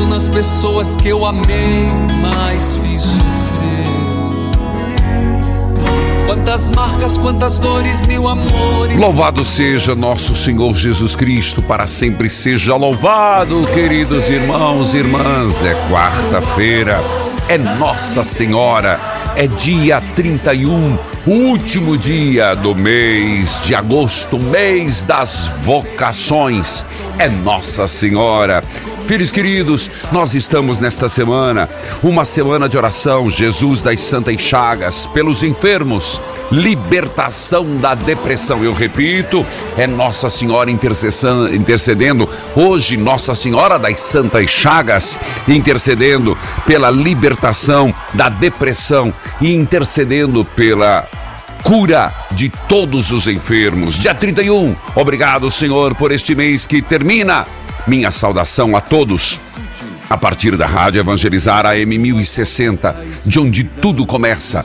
Penso nas pessoas que eu amei, mas fiz sofrer. Quantas marcas, quantas dores, mil amores. Louvado seja nosso Senhor Jesus Cristo, para sempre seja louvado, queridos irmãos e irmãs. É quarta-feira, é Nossa Senhora, é dia 31, último dia do mês de agosto, mês das vocações. É Nossa Senhora. Filhos queridos, nós estamos nesta semana, uma semana de oração, Jesus das Santas Chagas, pelos enfermos, libertação da depressão. Eu repito, é Nossa Senhora intercedendo, hoje, Nossa Senhora das Santas Chagas, intercedendo pela libertação da depressão e intercedendo pela cura de todos os enfermos. Dia 31, obrigado, Senhor, por este mês que termina. Minha saudação a todos. A partir da Rádio Evangelizar AM 1060, de onde tudo começa.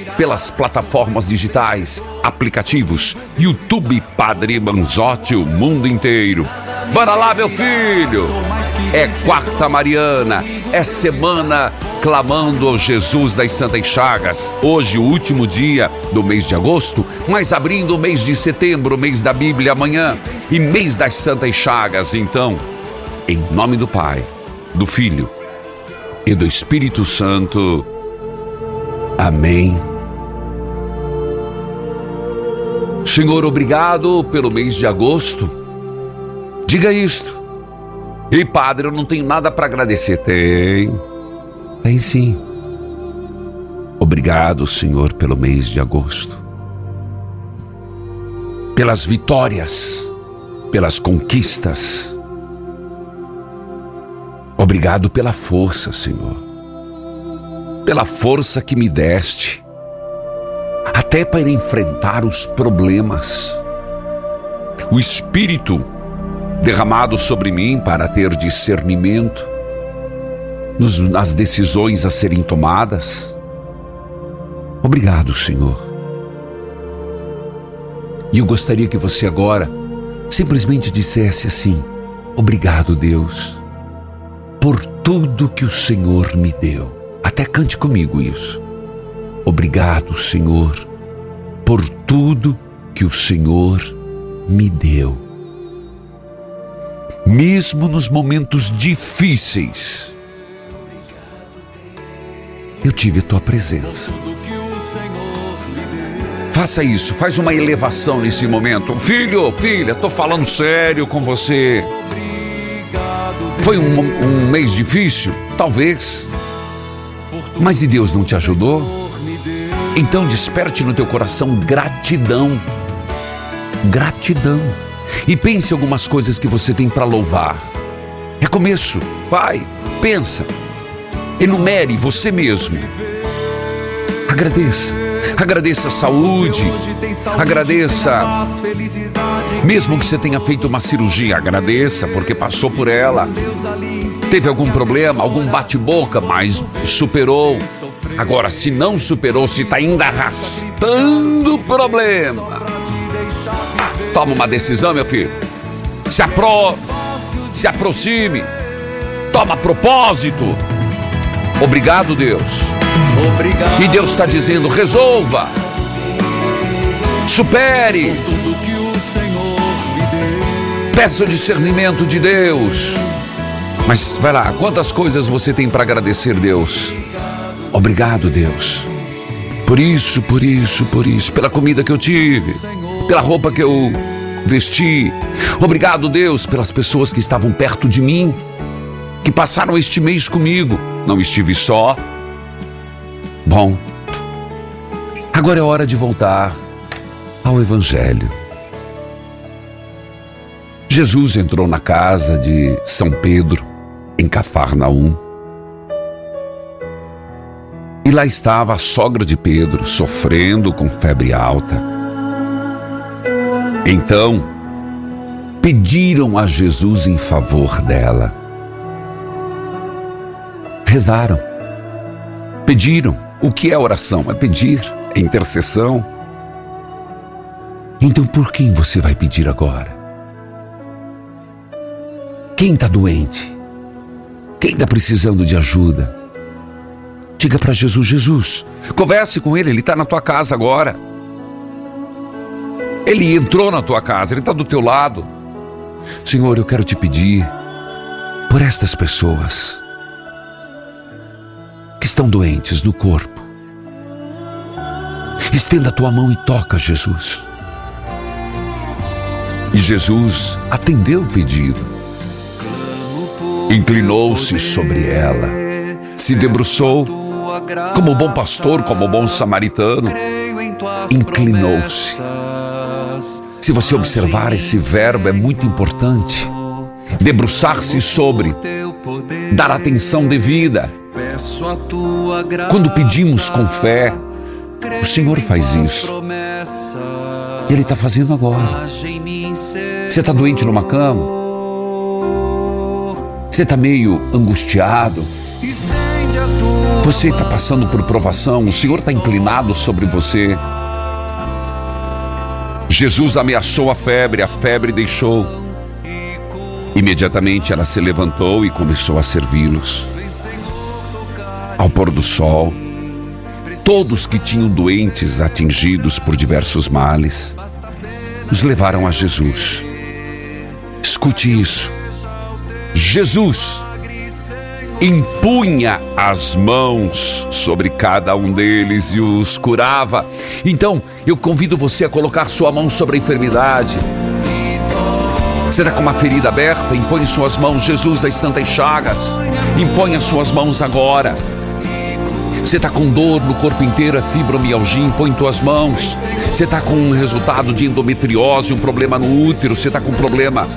pelas plataformas digitais, aplicativos, YouTube Padre Manzotti, o mundo inteiro. Bora lá, meu filho! É quarta Mariana, é semana clamando ao Jesus das Santas Chagas. Hoje, o último dia do mês de agosto, mas abrindo o mês de setembro, mês da Bíblia amanhã e mês das Santas Chagas. Então, em nome do Pai, do Filho e do Espírito Santo. Amém. Senhor, obrigado pelo mês de agosto. Diga isto. E padre, eu não tenho nada para agradecer. Tem. Tem sim. Obrigado, Senhor, pelo mês de agosto. Pelas vitórias, pelas conquistas. Obrigado pela força, Senhor. Pela força que me deste, até para enfrentar os problemas. O Espírito derramado sobre mim para ter discernimento nos- nas decisões a serem tomadas. Obrigado, Senhor. E eu gostaria que você agora simplesmente dissesse assim: Obrigado, Deus por tudo que o Senhor me deu. Até cante comigo isso. Obrigado, Senhor, por tudo que o Senhor me deu. Mesmo nos momentos difíceis, eu tive a tua presença. Faça isso, faz uma elevação nesse momento. Filho, filha, tô falando sério com você. Foi um, um mês difícil? Talvez. Mas e Deus não te ajudou? Então desperte no teu coração gratidão. Gratidão. E pense algumas coisas que você tem para louvar. É começo. Pai, pensa. Enumere você mesmo. Agradeça. Agradeça a saúde. Agradeça. Mesmo que você tenha feito uma cirurgia, agradeça porque passou por ela. Teve algum problema, algum bate-boca, mas superou. Agora, se não superou, se está ainda arrastando o problema, toma uma decisão, meu filho. Se, apro se aproxime. Toma propósito. Obrigado, Deus. Obrigado. E Deus está dizendo: resolva. Supere. Peça o discernimento de Deus. Mas vai lá, quantas coisas você tem para agradecer, Deus? Obrigado, Deus. Por isso, por isso, por isso, pela comida que eu tive, pela roupa que eu vesti. Obrigado, Deus, pelas pessoas que estavam perto de mim, que passaram este mês comigo. Não estive só. Bom, agora é hora de voltar ao Evangelho. Jesus entrou na casa de São Pedro em Cafarnaum. E lá estava a sogra de Pedro, sofrendo com febre alta. Então, pediram a Jesus em favor dela. Rezaram. Pediram. O que é oração? É pedir, é intercessão. Então, por quem você vai pedir agora? Quem está doente? Quem está precisando de ajuda? Diga para Jesus: Jesus, converse com ele, ele está na tua casa agora. Ele entrou na tua casa, ele está do teu lado. Senhor, eu quero te pedir por estas pessoas que estão doentes no corpo. Estenda a tua mão e toca, Jesus. E Jesus atendeu o pedido inclinou-se sobre ela, se debruçou, como bom pastor, como bom samaritano, inclinou-se. Se você observar esse verbo, é muito importante. Debruçar-se sobre, dar atenção devida. Quando pedimos com fé, o Senhor faz isso. E Ele está fazendo agora. Você está doente numa cama? Você está meio angustiado? Você está passando por provação? O Senhor está inclinado sobre você? Jesus ameaçou a febre, a febre deixou. Imediatamente ela se levantou e começou a servi-los. Ao pôr do sol, todos que tinham doentes atingidos por diversos males, os levaram a Jesus. Escute isso. Jesus impunha as mãos sobre cada um deles e os curava. Então, eu convido você a colocar sua mão sobre a enfermidade. Você está com uma ferida aberta? Impõe suas mãos, Jesus das Santas Chagas. Impõe as suas mãos agora. Você está com dor no corpo inteiro, é fibromialgia, impõe tuas mãos. Você está com um resultado de endometriose, um problema no útero, você está com um problema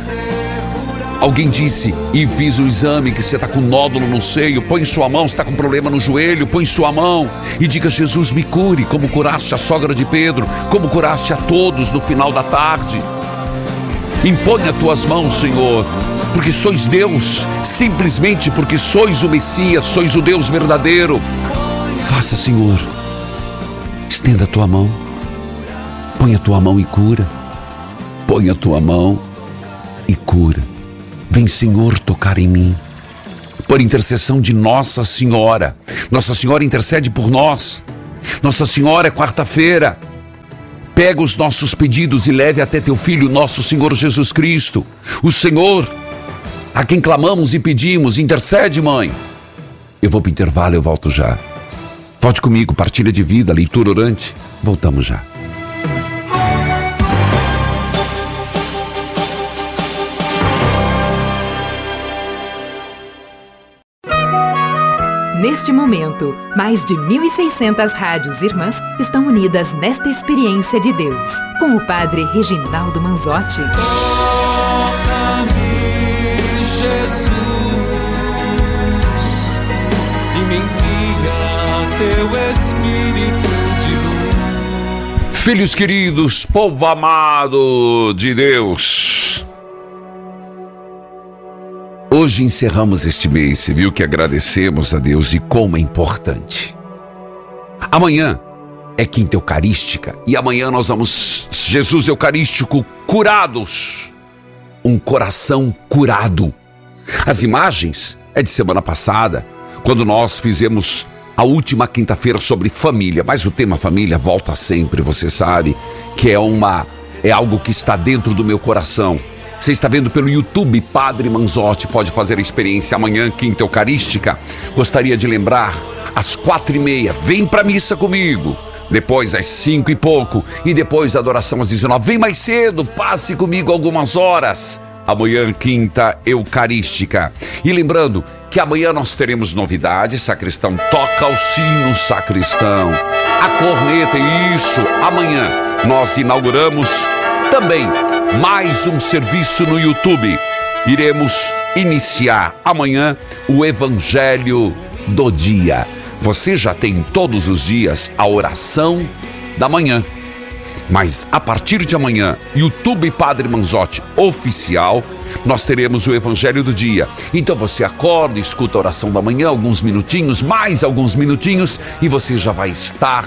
Alguém disse e fiz o exame que você está com nódulo no seio. Põe sua mão, está com problema no joelho. Põe sua mão e diga: Jesus, me cure, como curaste a sogra de Pedro, como curaste a todos no final da tarde. Impõe as tuas mãos, Senhor, porque sois Deus, simplesmente porque sois o Messias, sois o Deus verdadeiro. Faça, Senhor, estenda a tua mão, põe a tua mão e cura, põe a tua mão e cura. Vem, Senhor, tocar em mim. Por intercessão de Nossa Senhora. Nossa Senhora intercede por nós. Nossa Senhora quarta-feira. Pega os nossos pedidos e leve até teu filho, nosso Senhor Jesus Cristo. O Senhor, a quem clamamos e pedimos, intercede, mãe. Eu vou para o intervalo, eu volto já. Volte comigo, partilha de vida, leitura orante. Voltamos já. Neste momento, mais de 1.600 rádios irmãs estão unidas nesta experiência de Deus, com o Padre Reginaldo Manzotti. Toca-me, Jesus, e me envia teu Espírito de luz. Filhos queridos, povo amado de Deus. Hoje encerramos este mês, você viu que agradecemos a Deus e como é importante. Amanhã é quinta eucarística e amanhã nós vamos, Jesus Eucarístico, curados. Um coração curado. As imagens é de semana passada, quando nós fizemos a última quinta-feira sobre família, mas o tema família volta sempre, você sabe, que é uma é algo que está dentro do meu coração. Você está vendo pelo YouTube Padre Manzotti, pode fazer a experiência amanhã, quinta eucarística. Gostaria de lembrar, às quatro e meia, vem para missa comigo. Depois às cinco e pouco e depois a adoração às 19. Vem mais cedo, passe comigo algumas horas. Amanhã, quinta eucarística. E lembrando que amanhã nós teremos novidades. Sacristão toca o sino, sacristão. A corneta, isso. Amanhã nós inauguramos também mais um serviço no YouTube. Iremos iniciar amanhã o Evangelho do Dia. Você já tem todos os dias a oração da manhã. Mas a partir de amanhã, YouTube Padre Manzotti Oficial, nós teremos o Evangelho do Dia. Então você acorda, escuta a oração da manhã, alguns minutinhos, mais alguns minutinhos, e você já vai estar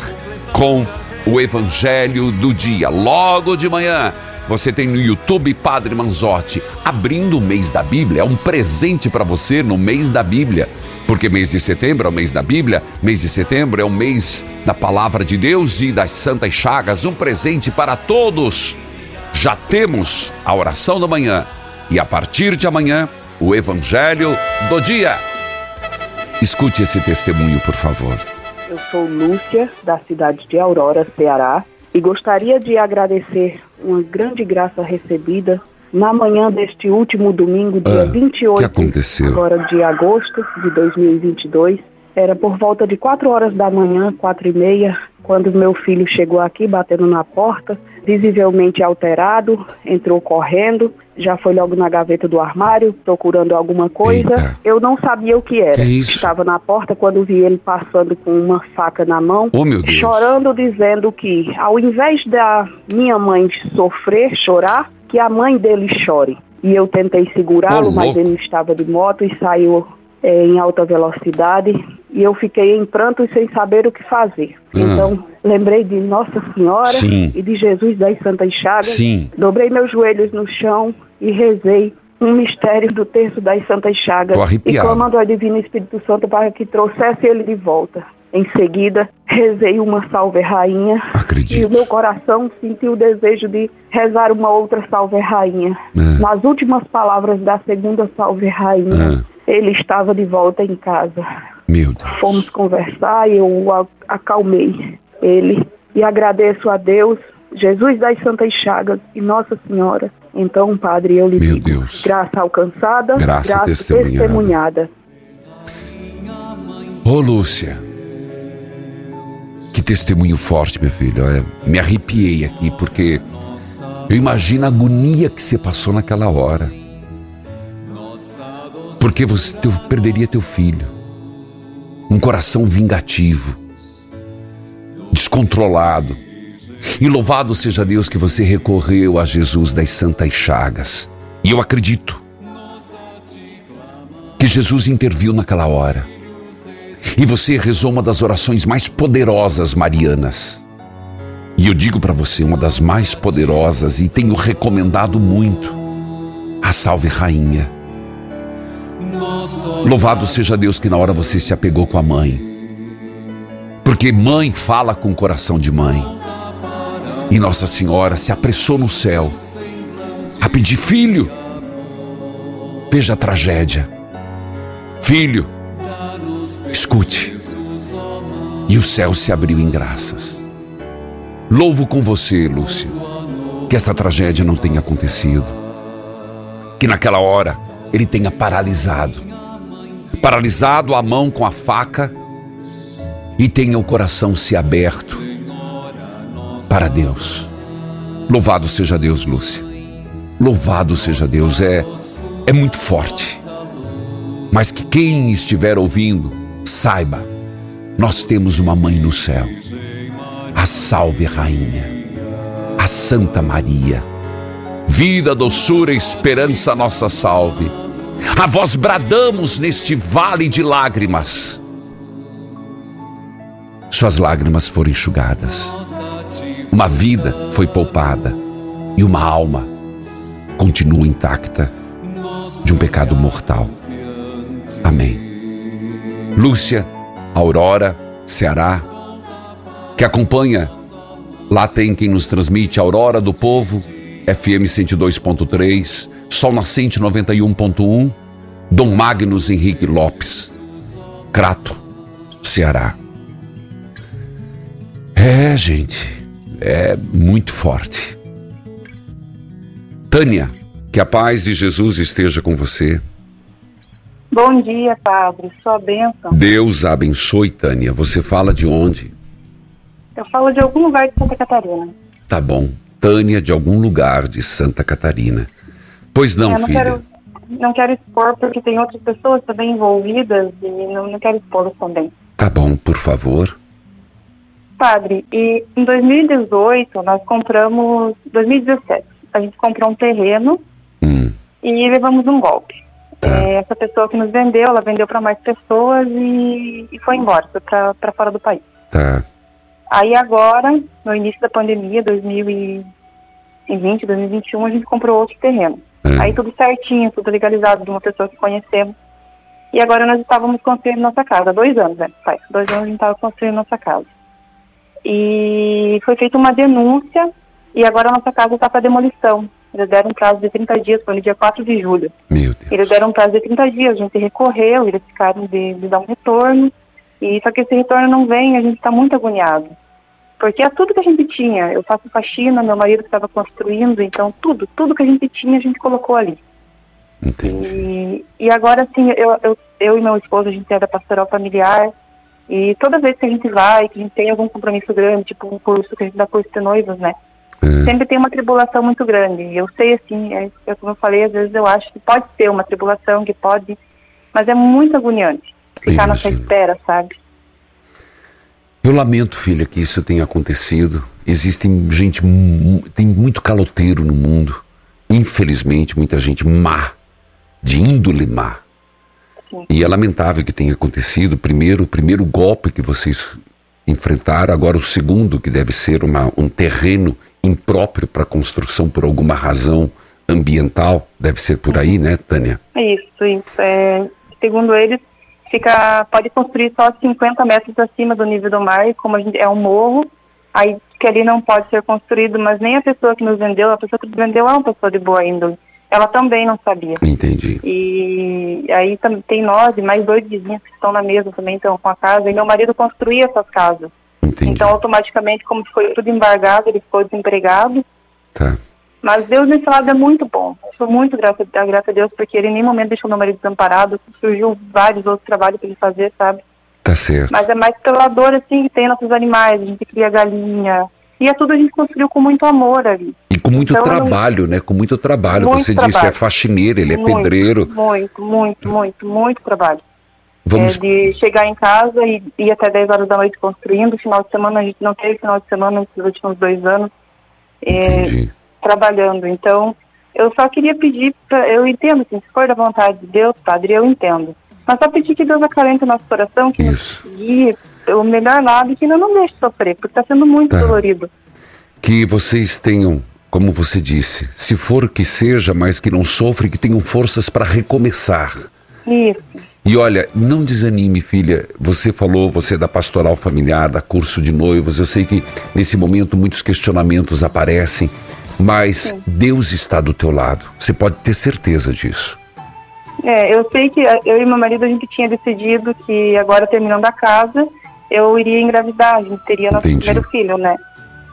com o Evangelho do Dia. Logo de manhã, você tem no YouTube Padre Manzotti abrindo o mês da Bíblia. É um presente para você no mês da Bíblia. Porque mês de setembro é o mês da Bíblia, mês de setembro é o mês da palavra de Deus e das santas chagas, um presente para todos. Já temos a oração da manhã e a partir de amanhã o evangelho do dia. Escute esse testemunho, por favor. Eu sou Lúcia, da cidade de Aurora, Ceará, e gostaria de agradecer uma grande graça recebida na manhã deste último domingo, dia Ah, 28 que aconteceu? agora de agosto de 2022. Era por volta de 4 horas da manhã, quatro e meia, quando meu filho chegou aqui batendo na porta, visivelmente alterado, entrou correndo, já foi logo na gaveta do armário procurando alguma coisa. Eita. Eu não sabia o que era. Que? Estava na porta quando vi ele passando com uma faca na mão, Oh, meu Deus. chorando, dizendo que ao invés da minha mãe sofrer, chorar, que a mãe dele chore. E eu tentei segurá-lo, Ô, mas ele estava de moto e saiu eh, em alta velocidade. E eu fiquei em pranto sem saber o que fazer. Ah. Então, lembrei de Nossa Senhora Sim. e de Jesus das Santas Chagas. Sim. Dobrei meus joelhos no chão e rezei um mistério do terço das Santas Chagas. E clamando ao Divino Espírito Santo para que trouxesse ele de volta. Em seguida, rezei uma salve rainha. E o Acredito. meu coração sentiu o desejo de rezar uma outra salve rainha. É. Nas últimas palavras da segunda salve rainha, ele estava de volta em casa. Meu Deus. Fomos conversar e eu o acalmei ele e agradeço a Deus, Jesus das Santas Chagas e Nossa Senhora. Então, Padre, eu lhe Meu digo, Deus. graça alcançada, Graça testemunhada. testemunhada. Ô, Lúcia. Testemunho forte, meu filho. Olha, me arrepiei aqui porque eu imagino a agonia que você passou naquela hora. Porque você teu- perderia teu filho. Um coração vingativo, descontrolado. E louvado seja Deus que você recorreu a Jesus das Santas Chagas. E eu acredito que Jesus interviu naquela hora. E você rezou uma das orações mais poderosas marianas. E eu digo para você, uma das mais poderosas e tenho recomendado muito. A Salve Rainha. Louvado seja Deus que na hora você se apegou com a mãe. Porque mãe fala com o coração de mãe. E Nossa Senhora se apressou no céu a pedir filho. Veja a tragédia. Filho, escute. E o céu se abriu em graças. Louvo com você, Lúcia, que essa tragédia não tenha acontecido. Que naquela hora ele tenha paralisado. paralisado a mão com a faca e tenha o coração se aberto para Deus. Louvado seja Deus, Lúcia. Louvado seja Deus. É, é muito forte. Mas que quem estiver ouvindo, saiba, nós temos uma mãe no céu. A salve rainha, a Santa Maria. Vida, doçura, esperança, nossa salve. A vós bradamos neste vale de lágrimas. Suas lágrimas foram enxugadas. Uma vida foi poupada e uma alma continua intacta de um pecado mortal. Amém. Lúcia, Aurora, Ceará, que acompanha, lá tem quem nos transmite Aurora do Povo, FM 102.3, Sol Nascente 91.1, Dom Magnus Henrique Lopes, Crato, Ceará. É, gente, é muito forte. Tânia, que a paz de Jesus esteja com você. Bom dia, Padre. Sua bênção. Deus abençoe, Tânia. Você fala de onde? Eu falo de algum lugar de Santa Catarina. Tá bom. Tânia, de algum lugar de Santa Catarina. Pois não, Eu não filha. quero, não quero expor porque tem outras pessoas também envolvidas e não, não quero expô-las também. Tá bom, por favor. Padre, e em 2018 nós compramos, 2017, a gente comprou um terreno Hum, e levamos um golpe. Tá. É, essa pessoa que nos vendeu, ela vendeu para mais pessoas e, e foi embora, foi para fora do país. tá. Aí agora, no início da pandemia, 2020, 2021, a gente comprou outro terreno. É. Aí tudo certinho, tudo legalizado, de uma pessoa que conhecemos. E agora nós estávamos construindo nossa casa, há dois anos, né? Faz dois anos a gente estava construindo nossa casa. E foi feita uma denúncia e agora a nossa casa está para demolição. Eles deram um prazo de 30 dias, foi no dia 4 de julho. Meu Deus. Eles deram um prazo de 30 dias, a gente recorreu, eles ficaram de, de dar um retorno. E só que esse retorno não vem, a gente está muito agoniado. Porque é tudo que a gente tinha. Eu faço faxina, meu marido estava construindo, então tudo, tudo que a gente tinha a gente colocou ali. Entendi. E, e agora, assim, eu, eu, eu e meu esposo, a gente é da pastoral familiar. E toda vez que a gente vai, que a gente tem algum compromisso grande, tipo um curso que a gente dá curso de noivos, né? É. Sempre tem uma tribulação muito grande. Eu sei, assim, é, é como eu falei, às vezes eu acho que pode ser uma tribulação, que pode, mas é muito agoniante ficar nessa Imagino. espera, sabe? Eu lamento, filha, que isso tenha acontecido. Existem gente, tem muito caloteiro no mundo. Infelizmente, muita gente má, de índole má. Sim. E é lamentável que tenha acontecido. Primeiro, o primeiro golpe que vocês enfrentaram, agora o segundo, que deve ser uma, um terreno impróprio para construção por alguma razão ambiental. Deve ser por aí, né, Tânia? É Isso, isso. É, segundo eles, fica, pode construir só 50 metros acima do nível do mar, e como a gente, é um morro, aí que ali não pode ser construído, mas nem a pessoa que nos vendeu, a pessoa que nos vendeu é uma pessoa de boa índole. Ela também não sabia. Entendi. E aí tem nós e mais dois vizinhos que estão na mesa também, estão com a casa, e meu marido construía essas casas. Entendi. Então, automaticamente, como foi tudo embargado, ele ficou desempregado. Tá. Mas Deus nesse lado é muito bom. Eu Sou muito grata, grata a Deus, porque ele em nenhum momento deixou meu marido desamparado. Surgiu vários outros trabalhos para ele fazer, sabe? Tá certo. Mas é mais pela dor, assim, que tem nossos animais. A gente cria galinha. E é tudo a gente construiu com muito amor ali. E com muito Então, eu não- trabalho, né? Com muito trabalho. Muito Você disse, trabalho. é faxineiro, ele é muito, pedreiro. Muito, muito, muito, muito trabalho. Vamos. É de chegar em casa e ir até 10 horas da noite construindo. Final de semana, a gente não teve final de semana nos últimos dois anos. É, trabalhando. Então, eu só queria pedir, pra, eu entendo, assim, se for da vontade de Deus, Padre, eu entendo. Mas só pedir que Deus acalente o nosso coração, que Isso. nos guie o melhor lado e que não nos deixe sofrer, porque está sendo muito Tá. dolorido. Que vocês tenham, como você disse, se for que seja, mas que não sofre, que tenham forças para recomeçar. Isso. E olha, não desanime, filha. Você falou, você é da pastoral familiar, da curso de noivos. Eu sei que nesse momento muitos questionamentos aparecem, mas Deus está do teu lado. Você pode ter certeza disso. É, eu sei que eu e meu marido, a gente tinha decidido que agora terminando a casa, eu iria engravidar, a gente teria nosso Entendi. primeiro filho, né?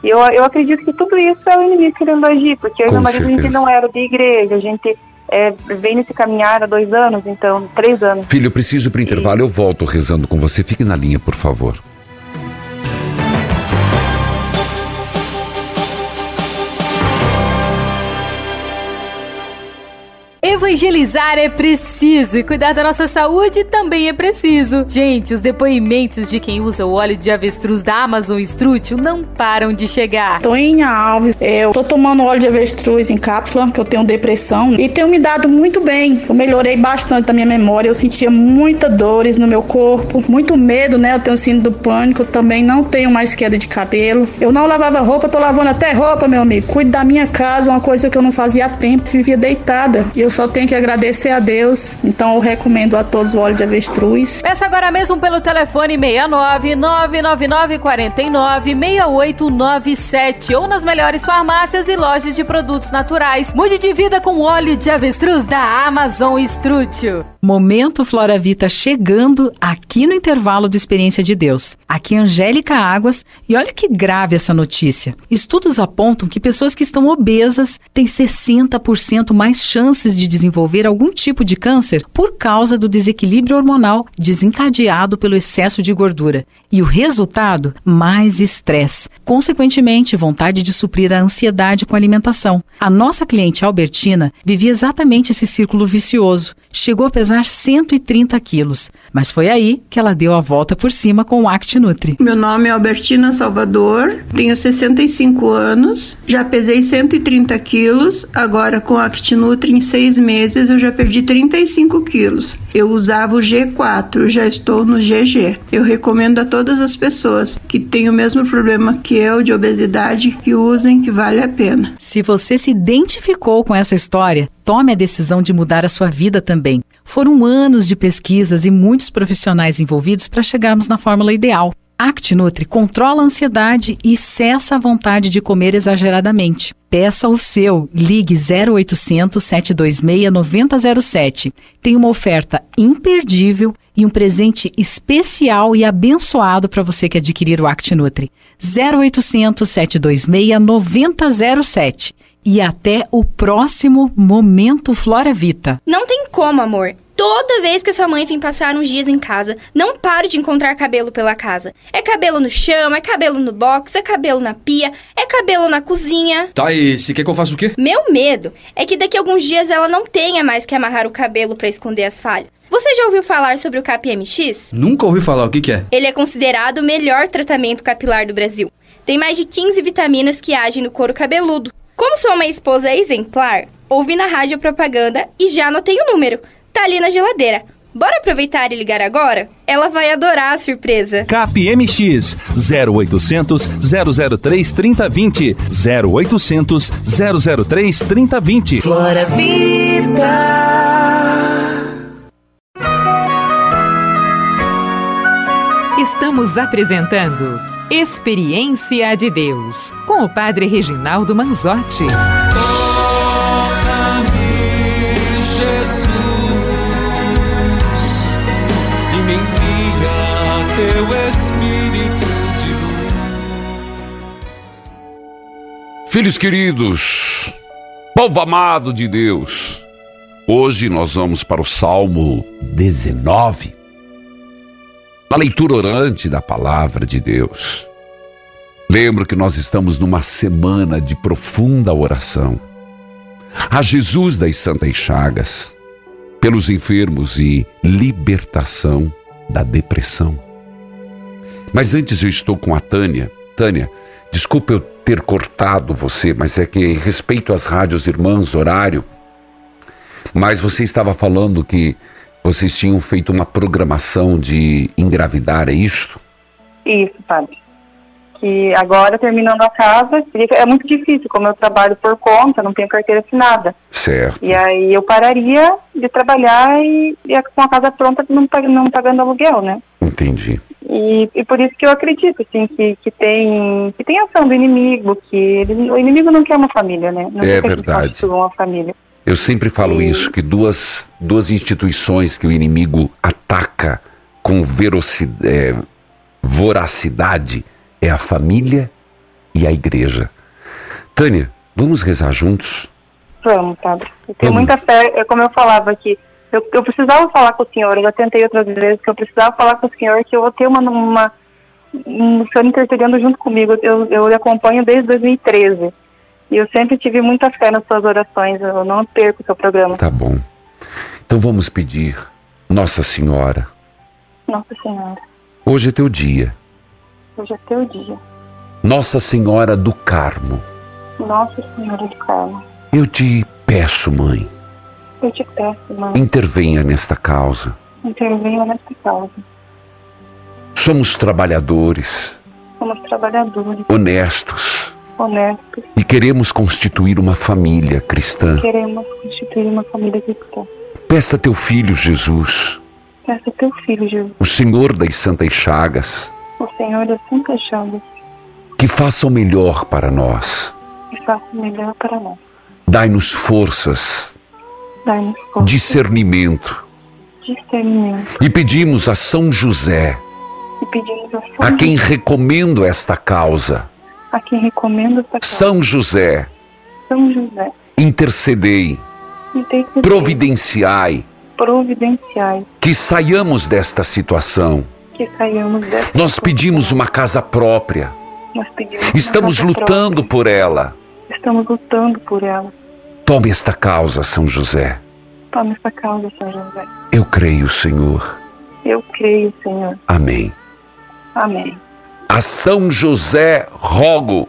E eu, eu acredito que tudo isso é o inimigo querendo agir, porque eu e Com meu marido, a gente certeza. não era de igreja, a gente é, vem nesse caminhar há dois anos, então, três anos. Filho, eu preciso ir para intervalo, eu volto rezando com você. Fique na linha, por favor. Evangelizar é preciso e cuidar da nossa saúde também é preciso. Gente, os depoimentos de quem usa o óleo de avestruz da Amazon Strútil não param de chegar. Toinha Alves, eu tô tomando óleo de avestruz em cápsula, que eu tenho depressão, e tenho me dado muito bem. Eu melhorei bastante da minha memória, eu sentia muitas dores no meu corpo, muito medo, né? Eu tenho síndrome do pânico, também não tenho mais queda de cabelo. Eu não lavava roupa, tô lavando até roupa, meu amigo. Cuido da minha casa, uma coisa que eu não fazia há tempo, vivia deitada. E eu só tenho que agradecer a Deus. Então eu recomendo a todos o óleo de avestruz. Peça agora mesmo pelo telefone 69 999 49 6897 ou nas melhores farmácias e lojas de produtos naturais. Mude de vida com óleo de avestruz da Amazon Estrútil. Momento Flora Vita chegando aqui no intervalo do Experiência de Deus. Aqui Angélica Águas e olha que grave essa notícia. Estudos apontam que pessoas que estão obesas têm 60% mais chances de desenvolver algum tipo de câncer por causa do desequilíbrio hormonal desencadeado pelo excesso de gordura. E o resultado? Mais estresse. Consequentemente, vontade de suprir a ansiedade com a alimentação. A nossa cliente Albertina vivia exatamente esse círculo vicioso. Chegou a pesar 130 quilos, mas foi aí que ela deu a volta por cima com o ActiNutri. Meu nome é Albertina Salvador, tenho 65 anos, já pesei 130 quilos, agora com o ActiNutri em seis meses eu já perdi 35 quilos. Eu usava o G4, já estou no GG. Eu recomendo a todas as pessoas que têm o mesmo problema que eu de obesidade que usem, que vale a pena. Se você se identificou com essa história, tome a decisão de mudar a sua vida também. Foram anos de pesquisas e muitos profissionais envolvidos para chegarmos na fórmula ideal. ActiNutri controla a ansiedade e cessa a vontade de comer exageradamente. Peça o seu. Ligue 0800 726 9007. Tem uma oferta imperdível e um presente especial e abençoado para você que adquirir o ActiNutri. 0800 726 9007. E até o próximo Momento Flora Vita. Não tem como, amor. Toda vez que sua mãe vem passar uns dias em casa, não paro de encontrar cabelo pela casa. É cabelo no chão, é cabelo no box, é cabelo na pia, é cabelo na cozinha. Tá, e você quer que eu faça o quê? Meu medo é que daqui a alguns dias ela não tenha mais que amarrar o cabelo para esconder as falhas. Você já ouviu falar sobre o CapMX? Nunca ouvi falar, o que, que é? Ele é considerado o melhor tratamento capilar do Brasil. Tem mais de 15 vitaminas que agem no couro cabeludo. Como sou uma esposa exemplar, ouvi na rádio propaganda e já anotei o número tá ali na geladeira. Bora aproveitar e ligar agora? Ela vai adorar a surpresa. CapMX 0800 003 3020 0800 003 3020 Flora Vida. Estamos apresentando Experiência de Deus com o Padre Reginaldo Manzotti. Filhos queridos, povo amado de Deus, hoje nós vamos para o Salmo 19, a leitura orante da palavra de Deus. Lembro que nós estamos numa semana de profunda oração. A Jesus das Santas Chagas, pelos enfermos e libertação da depressão. Mas antes eu estou com a Tânia. Tânia, desculpa eu ter cortado você, mas é que respeito às rádios irmãs, horário. Mas você estava falando que vocês tinham feito uma programação de engravidar, é isto? Isso, padre. Que agora, terminando a casa, é muito difícil, como eu trabalho por conta, não tenho carteira assinada. Certo. E aí eu pararia de trabalhar e, e com a casa pronta não, não pagando aluguel, né? Entendi. E, e, por isso que eu acredito, assim, que, que, tem, que tem ação do inimigo, que ele, o inimigo não quer uma família, né? Não é verdade. uma família. Eu sempre falo e... isso, que duas, duas instituições que o inimigo ataca com é, voracidade é a família e a igreja. Tânia, vamos rezar juntos? Vamos, padre. Eu tenho muita fé, é como eu falava aqui. Eu, eu precisava falar com o senhor, eu já tentei outras vezes, que eu precisava falar com o senhor, que eu vou ter uma. uma um, o senhor intercedendo junto comigo. Eu, eu lhe acompanho desde 2013. E eu sempre tive muita fé nas suas orações. Eu não perco o seu programa. Tá bom. Então vamos pedir, Nossa Senhora. Nossa Senhora. Hoje é teu dia. Hoje é teu dia. Nossa Senhora do Carmo. Nossa Senhora do Carmo. Eu te peço, mãe, Eu te peço, mãe. intervenha nesta causa. Intervenha nesta causa. Somos trabalhadores, Somos trabalhadores, honestos honestos. e queremos constituir uma família cristã. Queremos constituir uma família cristã. Peça a teu filho Jesus, Peça teu filho, Jesus, o Senhor das Santas Chagas, o Senhor das Santas Chagas, que faça o melhor para nós. e faça o melhor para nós. Dai-nos forças, Dai-nos força, discernimento discernimento. e pedimos a São José, E pedimos a São a quem recomendo esta causa. a quem recomendo esta causa. São José, São José. intercedei, Intercedei, providenciai providenciai, que saiamos desta situação. que saiamos dessa. Nós pedimos uma casa própria. Nós pedimos Estamos lutando por ela. própria. Estamos lutando por ela. Tome esta causa, São José. Tome essa causa, São José. Eu creio, Senhor. Eu creio, Senhor. Amém. Amém. A São José rogo.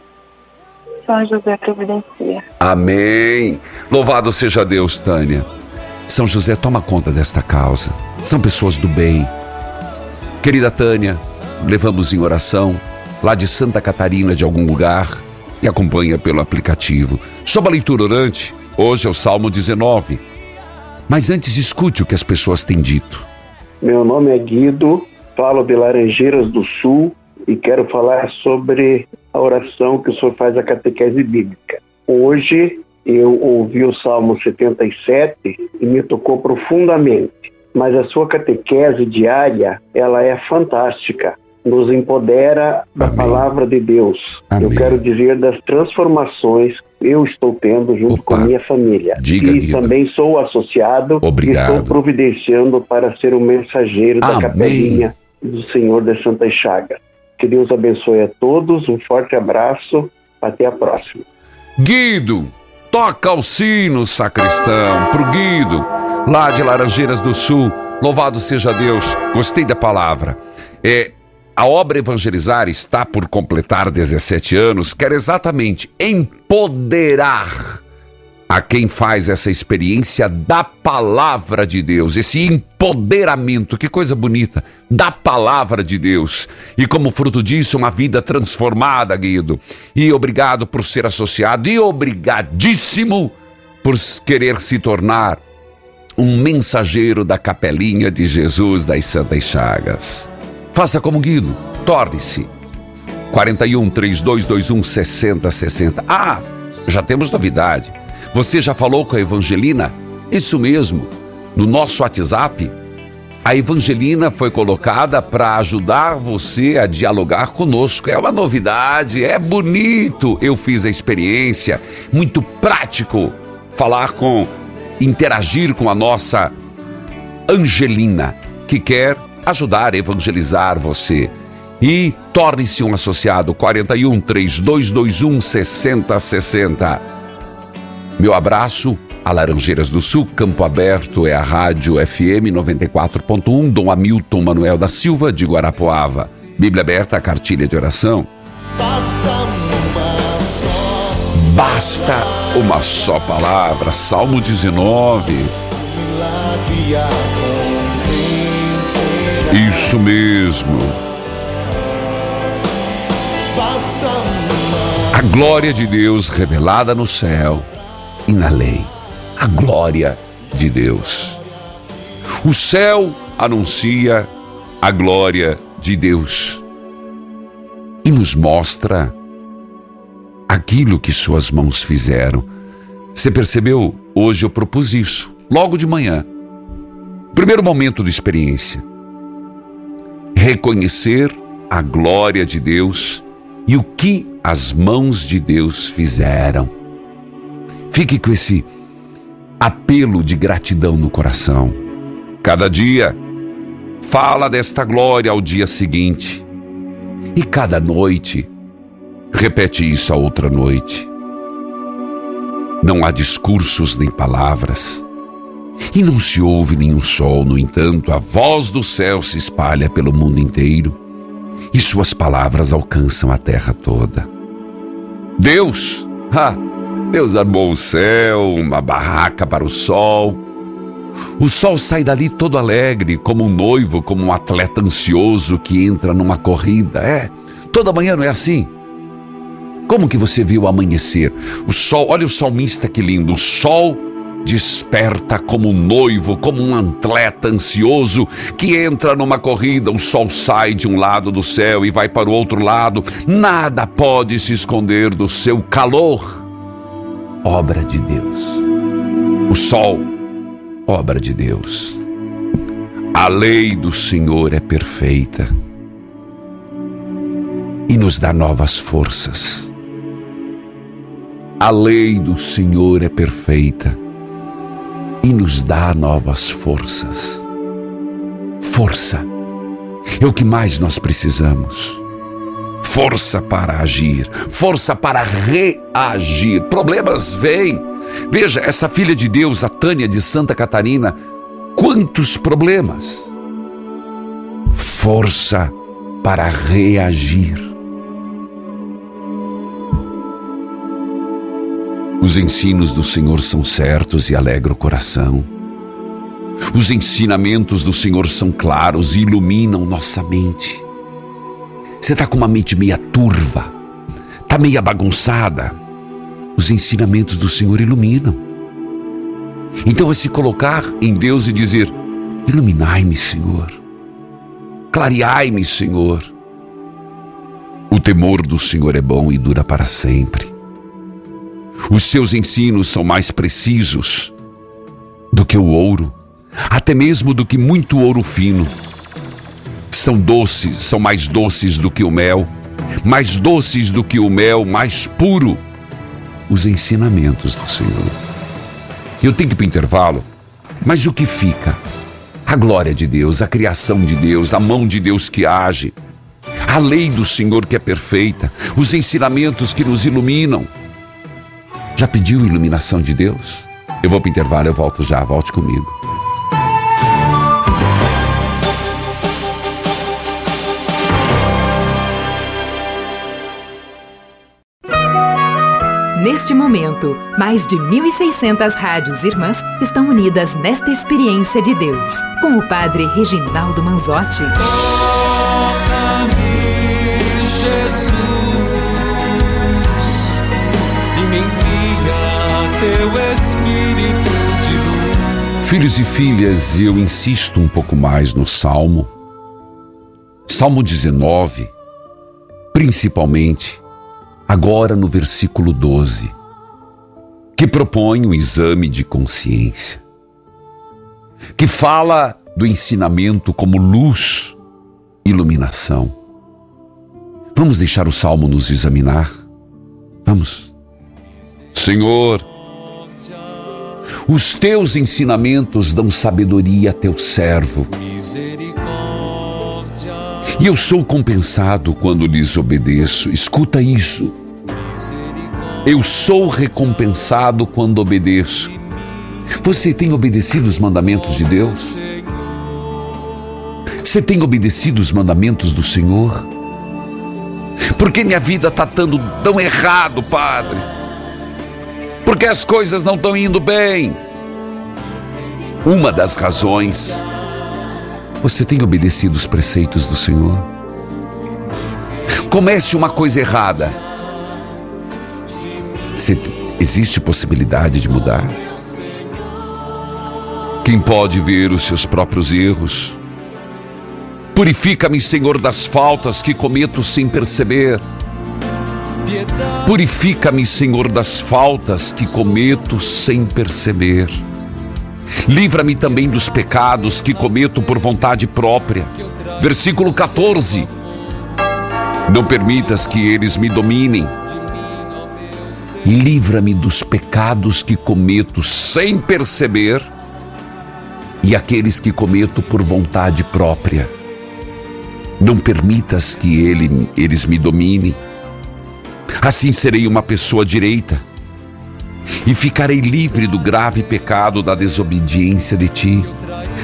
São José providencia. Amém. Louvado seja Deus, Tânia. São José toma conta desta causa. São pessoas do bem. Querida Tânia, levamos em oração lá de Santa Catarina, de algum lugar, e acompanha pelo aplicativo. Sob a leitura orante, hoje é o Salmo 19. Mas antes, escute o que as pessoas têm dito. Meu nome é Guido, falo de Laranjeiras do Sul e quero falar sobre a oração que o senhor faz a catequese bíblica. Hoje eu ouvi o Salmo 77 e me tocou profundamente, mas a sua catequese diária, ela é fantástica. Nos empodera da palavra de Deus. Eu quero dizer das transformações que eu estou tendo junto com minha família. Diga, e Guido. também sou associado Obrigado. e estou providenciando para ser o mensageiro da Amém. capelinha do Senhor das Santas Chagas. Que Deus abençoe a todos, um forte abraço, até a próxima. Guido, toca o sino, sacristão, pro Guido, lá de Laranjeiras do Sul. Louvado seja Deus. Gostei da palavra. É, a obra Evangelizar está por completar 17 anos, quer exatamente empoderar a quem faz essa experiência da palavra de Deus, esse empoderamento, que coisa bonita, da palavra de Deus. E como fruto disso, uma vida transformada, Guido. E obrigado por ser associado e obrigadíssimo por querer se tornar um mensageiro da capelinha de Jesus das Santas Chagas. Faça como Guido, torne-se 41 3221 6060. Ah, já temos novidade. Você já falou com a Evangelina? Isso mesmo. No nosso WhatsApp, a Evangelina foi colocada para ajudar você a dialogar conosco. É uma novidade, é bonito. Eu fiz a experiência, muito prático falar com, interagir com a nossa Angelina, que quer ajudar a evangelizar você. E torne-se um associado 41 3221 6060. Meu abraço a Laranjeiras do Sul, Campo Aberto é a Rádio FM 94.1, Dom Hamilton Manuel da Silva de Guarapuava. Bíblia aberta, cartilha de oração. Basta uma só palavra, Salmo 19. Isso mesmo. A glória de Deus revelada no céu e na lei. A glória de Deus. O céu anuncia a glória de Deus e nos mostra aquilo que suas mãos fizeram. Você percebeu? Hoje eu propus isso, logo de manhã. Primeiro momento de experiência. Reconhecer a glória de Deus e o que as mãos de Deus fizeram. Fique com esse apelo de gratidão no coração. Cada dia, fala desta glória ao dia seguinte. E cada noite, repete isso a outra noite. Não há discursos nem palavras. E não se ouve nenhum sol, no entanto, a voz do céu se espalha pelo mundo inteiro e suas palavras alcançam a terra toda. Deus, ah, Deus armou o céu, uma barraca para o sol. O sol sai dali todo alegre, como um noivo, como um atleta ansioso que entra numa corrida. É, toda manhã não é assim? Como que você viu o amanhecer? O sol, olha o salmista que lindo, o sol desperta como um noivo, como um atleta ansioso que entra numa corrida. O sol sai de um lado do céu e vai para o outro lado. Nada pode se esconder do seu calor. Obra de Deus. O sol, obra de Deus. A lei do Senhor é perfeita e nos dá novas forças. A lei do Senhor é perfeita e nos dá novas forças. Força é o que mais nós precisamos. Força para agir, força para reagir. Problemas vêm. Veja, essa filha de Deus, a Tânia de Santa Catarina, quantos problemas. Força para reagir. Os ensinos do Senhor são certos e alegram o coração. Os ensinamentos do Senhor são claros e iluminam nossa mente. Você está com uma mente meia turva, está meia bagunçada. Os ensinamentos do Senhor iluminam. Então é se colocar em Deus e dizer: Iluminai-me, Senhor. Clareai-me, Senhor. O temor do Senhor é bom e dura para sempre. Os seus ensinos são mais precisos do que o ouro, até mesmo do que muito ouro fino. São doces, são mais doces do que o mel, mais doces do que o mel, mais puro. Os ensinamentos do Senhor. Eu tenho que ir para o intervalo, mas o que fica? A glória de Deus, a criação de Deus, a mão de Deus que age, a lei do Senhor que é perfeita, os ensinamentos que nos iluminam já pediu iluminação de Deus? Eu vou para o intervalo, eu volto já, volte comigo. Neste momento, mais de 1.600 rádios irmãs estão unidas nesta experiência de Deus, com o Padre Reginaldo Manzotti. Filhos e filhas, eu insisto um pouco mais no Salmo. Salmo 19, principalmente, agora no versículo 12, que propõe um exame de consciência, que fala do ensinamento como luz, iluminação. Vamos deixar o Salmo nos examinar? Vamos. Senhor, os teus ensinamentos dão sabedoria a teu servo. E eu sou compensado quando lhes obedeço. Escuta isso. Eu sou recompensado quando obedeço. Você tem obedecido os mandamentos de Deus? Você tem obedecido os mandamentos do Senhor? Por que minha vida está dando tão errado, Padre? Porque as coisas não estão indo bem. Uma das razões você tem obedecido os preceitos do Senhor? Comece uma coisa errada. Se existe possibilidade de mudar? Quem pode ver os seus próprios erros? Purifica-me, Senhor, das faltas que cometo sem perceber. Purifica-me, Senhor, das faltas que cometo sem perceber. Livra-me também dos pecados que cometo por vontade própria. Versículo 14. Não permitas que eles me dominem. livra-me dos pecados que cometo sem perceber e aqueles que cometo por vontade própria. Não permitas que ele, eles me dominem. Assim serei uma pessoa direita e ficarei livre do grave pecado da desobediência de ti.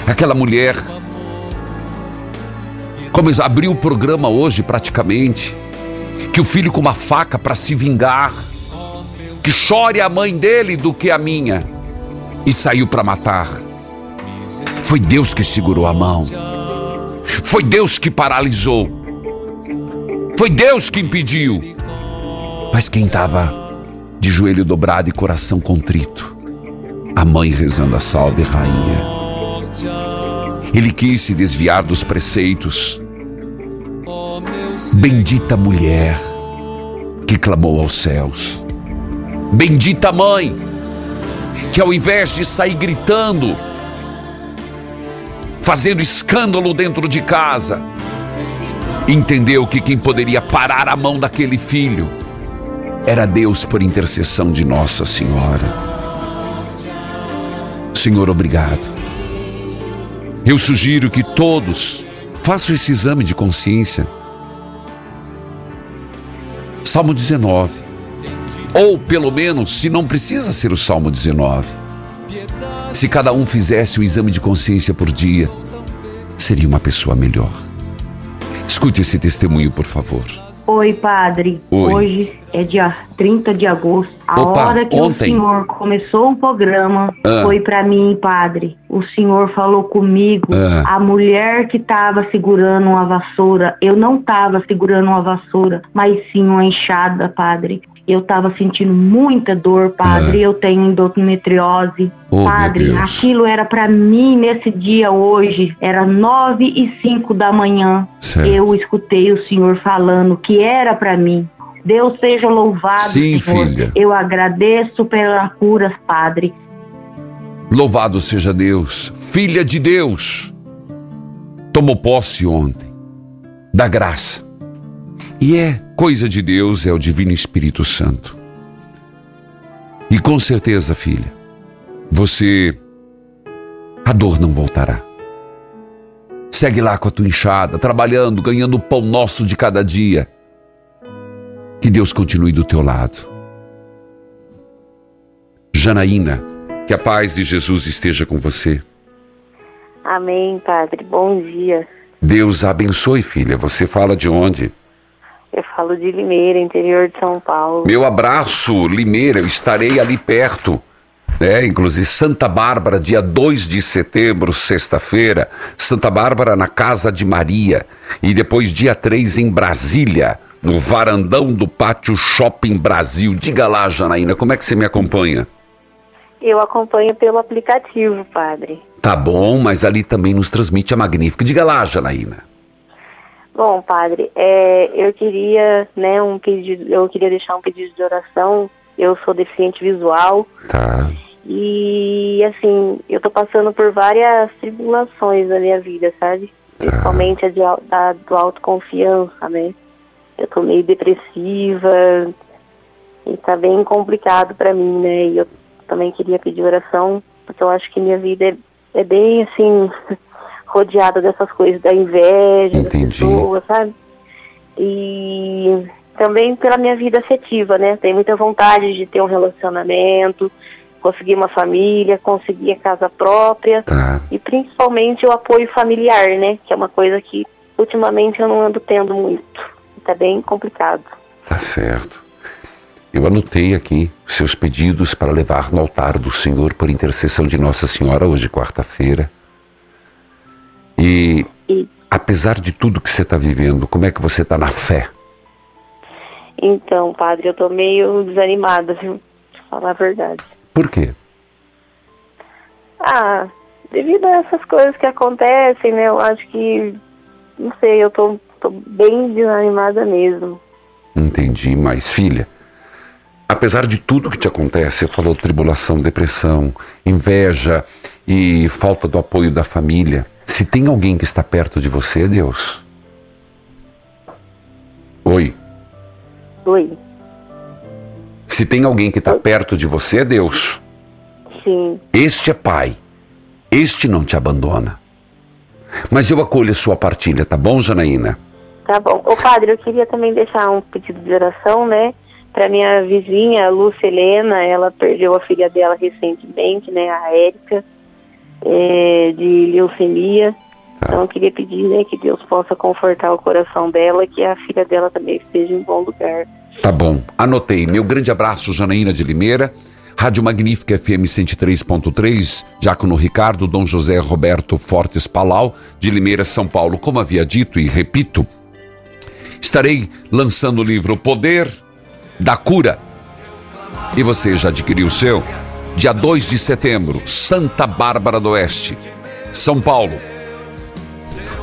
Aquela mulher, como abriu o programa hoje praticamente, que o filho com uma faca para se vingar, que chore a mãe dele do que a minha, e saiu para matar. Foi Deus que segurou a mão. Foi Deus que paralisou. Foi Deus que impediu. Mas quem estava de joelho dobrado e coração contrito? A mãe rezando a salve, rainha. Ele quis se desviar dos preceitos. Bendita mulher que clamou aos céus. Bendita mãe que ao invés de sair gritando, fazendo escândalo dentro de casa, entendeu que quem poderia parar a mão daquele filho era Deus por intercessão de Nossa Senhora. Senhor, obrigado. Eu sugiro que todos façam esse exame de consciência. Salmo 19. Ou, pelo menos, se não precisa ser o Salmo 19, se cada um fizesse o exame de consciência por dia, seria uma pessoa melhor. Escute esse testemunho, por favor. Oi, padre. Oi. Hoje é dia 30 de agosto. A Opa, hora que ontem. o senhor começou o programa Ah. foi pra mim, padre. O senhor falou comigo. Ah. A mulher que tava segurando uma vassoura, eu não tava segurando uma vassoura, mas sim uma enxada, padre. Eu tava sentindo muita dor, padre. Ah. Eu tenho endometriose. Oh, padre, aquilo era pra mim nesse dia hoje. Era nove e cinco da manhã. Certo. Eu escutei o senhor falando que era pra mim. Deus seja louvado, Sim, Senhor. filha. Eu agradeço pela cura, Padre. Louvado seja Deus, filha de Deus. Tomou posse ontem da graça. E é coisa de Deus, é o Divino Espírito Santo. E com certeza, filha, você. A dor não voltará. Segue lá com a tua enxada, trabalhando, ganhando o pão nosso de cada dia. Que Deus continue do teu lado. Janaína, que a paz de Jesus esteja com você. Amém, Padre. Bom dia. Deus a abençoe, filha. Você fala de onde? Eu falo de Limeira, interior de São Paulo. Meu abraço, Limeira, eu estarei ali perto. É, inclusive Santa Bárbara, dia 2 de setembro, sexta-feira, Santa Bárbara na Casa de Maria. E depois dia 3 em Brasília, no varandão do Pátio Shopping Brasil. Diga lá, Janaína, como é que você me acompanha? Eu acompanho pelo aplicativo, Padre. Tá bom, mas ali também nos transmite a Magnífica. Diga lá, Janaína. Bom, Padre, é, eu queria, né, um pedido, eu queria deixar um pedido de oração. Eu sou deficiente visual Tá. e, assim, eu tô passando por várias tribulações na minha vida, sabe? Principalmente a de, da, do autoconfiança, né? Eu tô meio depressiva e tá bem complicado pra mim, né? E eu também queria pedir oração, porque eu acho que minha vida é, é bem, assim, rodeada dessas coisas, da inveja, das pessoas, sabe? E também pela minha vida afetiva, né? Tenho muita vontade de ter um relacionamento, conseguir uma família, conseguir a casa própria e principalmente o apoio familiar, né? Que é uma coisa que ultimamente eu não ando tendo muito. Tá bem complicado. Tá certo. Eu anotei aqui seus pedidos para levar no altar do Senhor por intercessão de Nossa Senhora hoje, quarta-feira. E, apesar de tudo que você está vivendo, como é que você está na fé? Então, padre, eu tô meio desanimada, viu? Pra falar a verdade. Por quê? Ah, devido a essas coisas que acontecem, né? Eu acho que, não sei, eu tô, tô bem desanimada mesmo. Entendi, mas filha, apesar de tudo que te acontece, você falou tribulação, depressão, inveja e falta do apoio da família. Se tem alguém que está perto de você, é Deus. Oi. Oi. Se tem alguém que está perto de você, é Deus. Sim. Este é Pai. Este não te abandona. Mas eu acolho a sua partilha, tá bom, Janaína? Tá bom. Ô padre, eu queria também deixar um pedido de oração, né? Pra minha vizinha, Lúcia Helena, ela perdeu a filha dela recentemente, né? A Érica, é, de leucemia. Então eu queria pedir, né, que Deus possa confortar o coração dela, que a filha dela também esteja em bom lugar. Tá bom. Anotei. Meu grande abraço, Janaína de Limeira. Rádio Magnífica FM 103.3, Diácono Ricardo, Dom José Roberto Fortes Palau, de Limeira, São Paulo. Como havia dito e repito, estarei lançando o livro Poder da Cura. E você já adquiriu o seu? Dia 2 de setembro, Santa Bárbara do Oeste, São Paulo.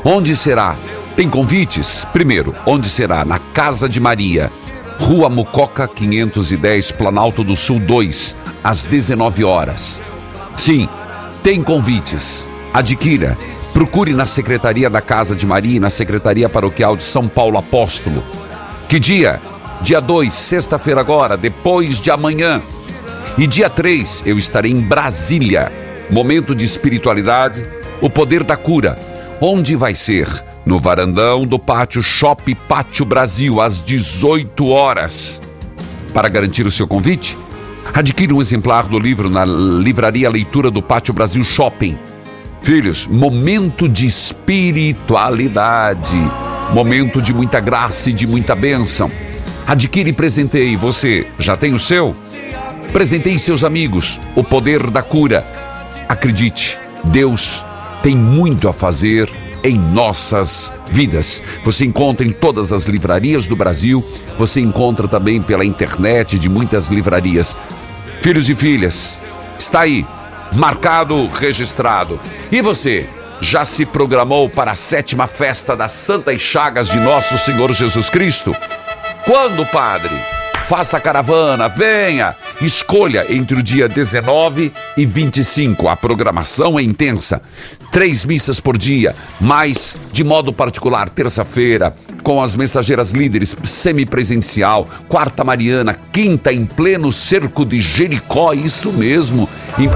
Onde será? Tem convites? Primeiro, onde será? Na Casa de Maria, Rua Mucoca 510, Planalto do Sul 2, às 19 horas. Sim, tem convites. Adquira. Procure na Secretaria da Casa de Maria e na Secretaria Paroquial de São Paulo Apóstolo. Que dia? Dia 2, sexta-feira agora, depois de amanhã. E dia 3 eu estarei em Brasília. Momento de espiritualidade, o poder da cura. Onde vai ser? No varandão do Pátio Shop Pátio Brasil, às 18 horas. Para garantir o seu convite, adquira um exemplar do livro na livraria Leitura do Pátio Brasil Shopping. Filhos, momento de espiritualidade, momento de muita graça e de muita bênção. Adquire e presenteie. Você já tem o seu? Presenteie seus amigos. O poder da cura. Acredite, Deus tem muito a fazer em nossas vidas. Você encontra em todas as livrarias do Brasil, você encontra também pela internet de muitas livrarias. Filhos e filhas, está aí, marcado, registrado. E você, já se programou para a sétima festa das Santas Chagas de Nosso Senhor Jesus Cristo? Quando, Padre? Faça caravana, venha! Escolha entre o dia 19 e 25. A programação é intensa. Três missas por dia, mais de modo particular, terça-feira, com as mensageiras líderes, semipresencial, quarta mariana, quinta em pleno cerco de Jericó, isso mesmo.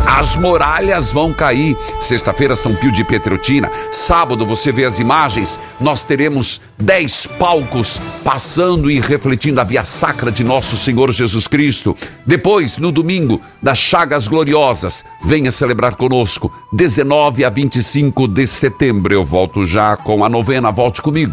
As muralhas vão cair. Sexta-feira, São Pio de Petrotina. Sábado, você vê as imagens, nós teremos dez palcos passando e refletindo a via sacra de nosso Senhor Jesus Cristo. Depois, no domingo, das Chagas Gloriosas, venha celebrar conosco, 19 a 25 de setembro. Eu volto já com a novena, volte comigo.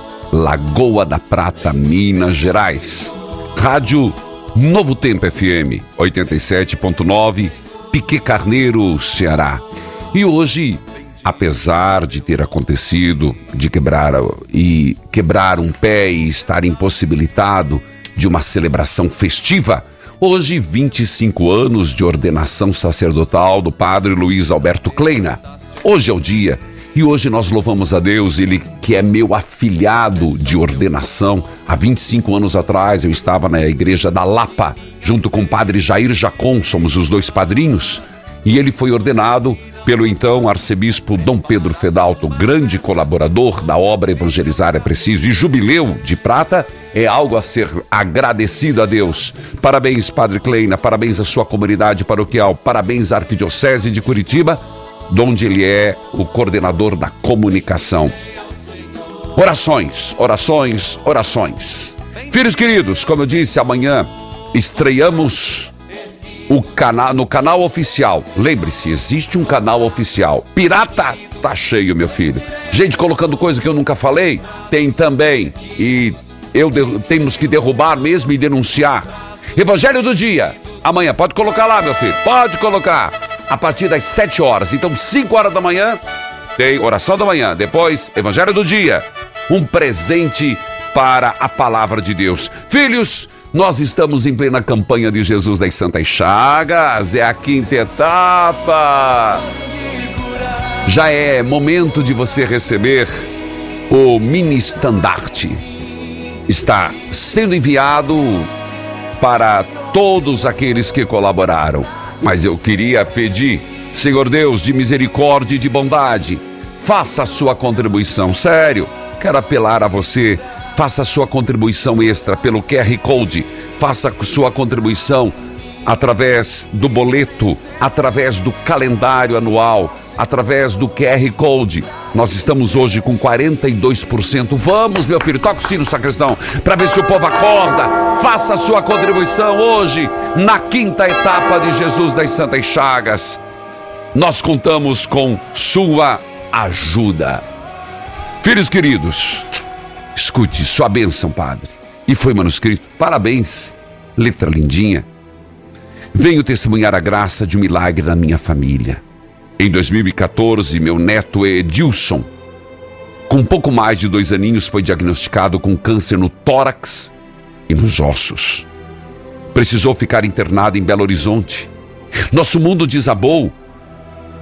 Lagoa da Prata, Minas Gerais. Rádio Novo Tempo FM 87.9, Pique Carneiro, Ceará. E hoje, apesar de ter acontecido de quebrar e quebrar um pé e estar impossibilitado de uma celebração festiva, Hoje, 25 anos de ordenação sacerdotal do padre Luiz Alberto Kleina. Hoje é o dia e hoje nós louvamos a Deus, ele que é meu afilhado de ordenação. Há 25 anos atrás eu estava na igreja da Lapa, junto com o padre Jair Jacon, somos os dois padrinhos, e ele foi ordenado pelo então arcebispo Dom Pedro Fedalto, grande colaborador da obra Evangelizar é Preciso, e jubileu de prata é algo a ser agradecido a Deus. Parabéns, Padre Kleina, parabéns à sua comunidade paroquial, parabéns à Arquidiocese de Curitiba, onde ele é o coordenador da comunicação. Orações, orações, orações. Filhos queridos, como eu disse, amanhã estreamos o canal no canal oficial. Lembre-se, existe um canal oficial. Pirata tá cheio, meu filho. Gente colocando coisa que eu nunca falei, tem também. E eu temos que derrubar mesmo e denunciar. Evangelho do dia. Amanhã pode colocar lá, meu filho. Pode colocar. A partir das 7 horas. Então, 5 horas da manhã, tem oração da manhã. Depois, Evangelho do dia. Um presente para a palavra de Deus. Filhos, nós estamos em plena campanha de Jesus das Santas Chagas. É a quinta etapa. Já é momento de você receber o mini estandarte. Está sendo enviado para todos aqueles que colaboraram. Mas eu queria pedir, Senhor Deus, de misericórdia e de bondade, faça a sua contribuição. Sério, quero apelar a você. Faça a sua contribuição extra pelo QR Code. Faça a sua contribuição através do boleto, através do calendário anual, através do QR Code. Nós estamos hoje com 42%. Vamos, meu filho, toca o sino, sacristão, para ver se o povo acorda. Faça a sua contribuição hoje, na quinta etapa de Jesus das Santas Chagas. Nós contamos com sua ajuda. Filhos queridos, escute sua bênção, Padre. E foi manuscrito. Parabéns, letra lindinha. Venho testemunhar a graça de um milagre na minha família. Em 2014, meu neto Edilson, com pouco mais de dois aninhos, foi diagnosticado com câncer no tórax e nos ossos. Precisou ficar internado em Belo Horizonte. Nosso mundo desabou.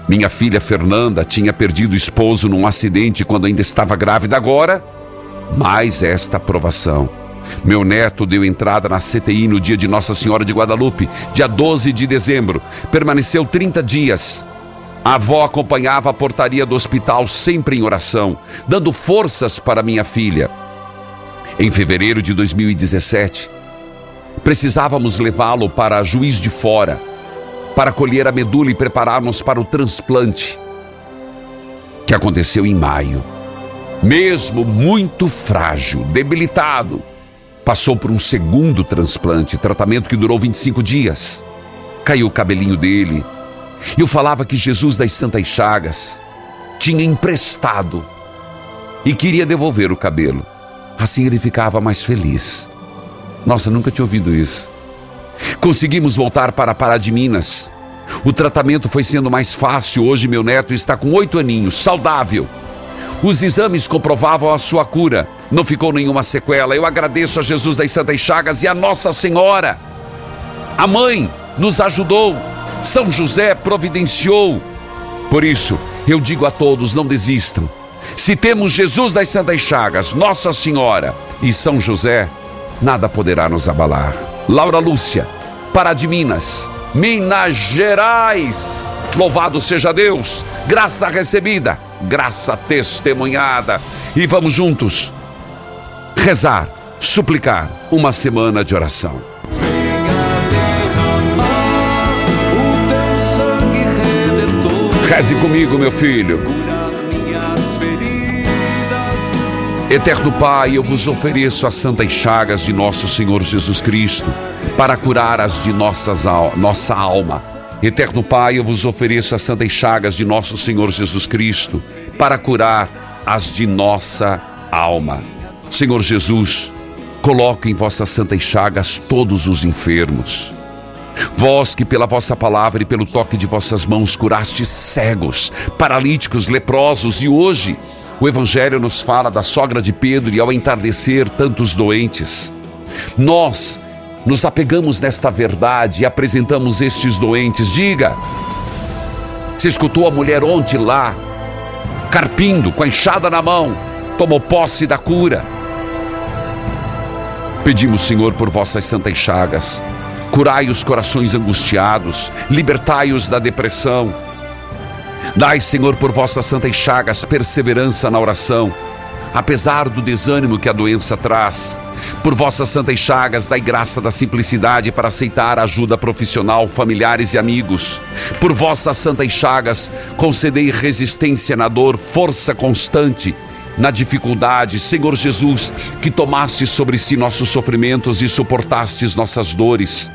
Minha filha Fernanda tinha perdido o esposo num acidente quando ainda estava grávida. Agora, mais esta provação. Meu neto deu entrada na CTI no dia de Nossa Senhora de Guadalupe, dia 12 de dezembro. Permaneceu 30 dias. A avó acompanhava a portaria do hospital sempre em oração, dando forças para minha filha. Em fevereiro de 2017, precisávamos levá-lo para Juiz de Fora, para colher a medula e prepararmos para o transplante, que aconteceu em maio. Mesmo muito frágil, debilitado, Passou por um segundo transplante, tratamento que durou 25 dias. Caiu o cabelinho dele. Eu falava que Jesus das Santas Chagas tinha emprestado e queria devolver o cabelo. Assim ele ficava mais feliz. Nossa, nunca tinha ouvido isso. Conseguimos voltar para Pará de Minas. O tratamento foi sendo mais fácil. Hoje meu neto está com oito aninhos, saudável. Os exames comprovavam a sua cura. Não ficou nenhuma sequela. Eu agradeço a Jesus das Santas Chagas e a Nossa Senhora. A mãe nos ajudou. São José providenciou. Por isso, eu digo a todos: não desistam. Se temos Jesus das Santas Chagas, Nossa Senhora e São José, nada poderá nos abalar. Laura Lúcia, Pará de Minas, Minas Gerais. Louvado seja Deus, graça recebida, graça testemunhada. E vamos juntos rezar, suplicar uma semana de oração. Reze comigo, meu filho. Eterno Pai, eu vos ofereço as santas chagas de nosso Senhor Jesus Cristo para curar as de nossas, nossa alma Eterno Pai, eu vos ofereço as santas chagas de nosso Senhor Jesus Cristo para curar as de nossa alma. Senhor Jesus, coloque em vossas santas chagas todos os enfermos. Vós que pela vossa palavra e pelo toque de vossas mãos curastes cegos, paralíticos, leprosos e hoje o Evangelho nos fala da sogra de Pedro e ao entardecer tantos doentes. Nós nos apegamos nesta verdade e apresentamos estes doentes. Diga, se escutou a mulher ontem lá, carpindo, com a enxada na mão, tomou posse da cura. Pedimos, Senhor, por vossas santas chagas, curai os corações angustiados, libertai-os da depressão. Dai, Senhor, por vossas santas chagas, perseverança na oração, apesar do desânimo que a doença traz. Por vossas santas chagas, dai graça da simplicidade para aceitar ajuda profissional, familiares e amigos. Por vossas santas chagas, concedei resistência na dor, força constante na dificuldade, Senhor Jesus, que tomaste sobre si nossos sofrimentos e suportastes nossas dores.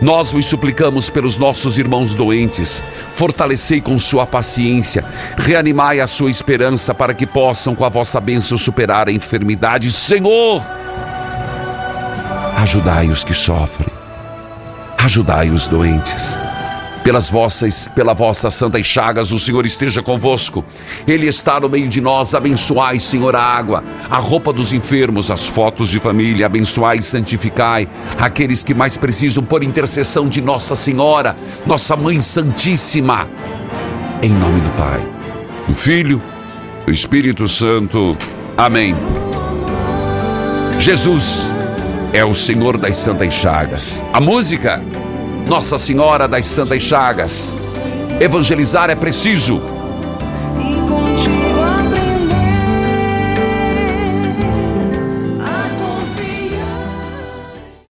Nós vos suplicamos pelos nossos irmãos doentes, fortalecei com sua paciência, reanimai a sua esperança para que possam, com a vossa bênção, superar a enfermidade. Senhor! Ajudai os que sofrem, ajudai os doentes. Pelas vossas, pela vossa santa chagas, o Senhor esteja convosco. Ele está no meio de nós. Abençoai, Senhor, a água, a roupa dos enfermos, as fotos de família. Abençoai e santificai aqueles que mais precisam por intercessão de Nossa Senhora, nossa Mãe Santíssima. Em nome do Pai, do Filho, do Espírito Santo. Amém. Jesus é o Senhor das Santas Chagas. A música, Nossa Senhora das Santas Chagas. Evangelizar é preciso.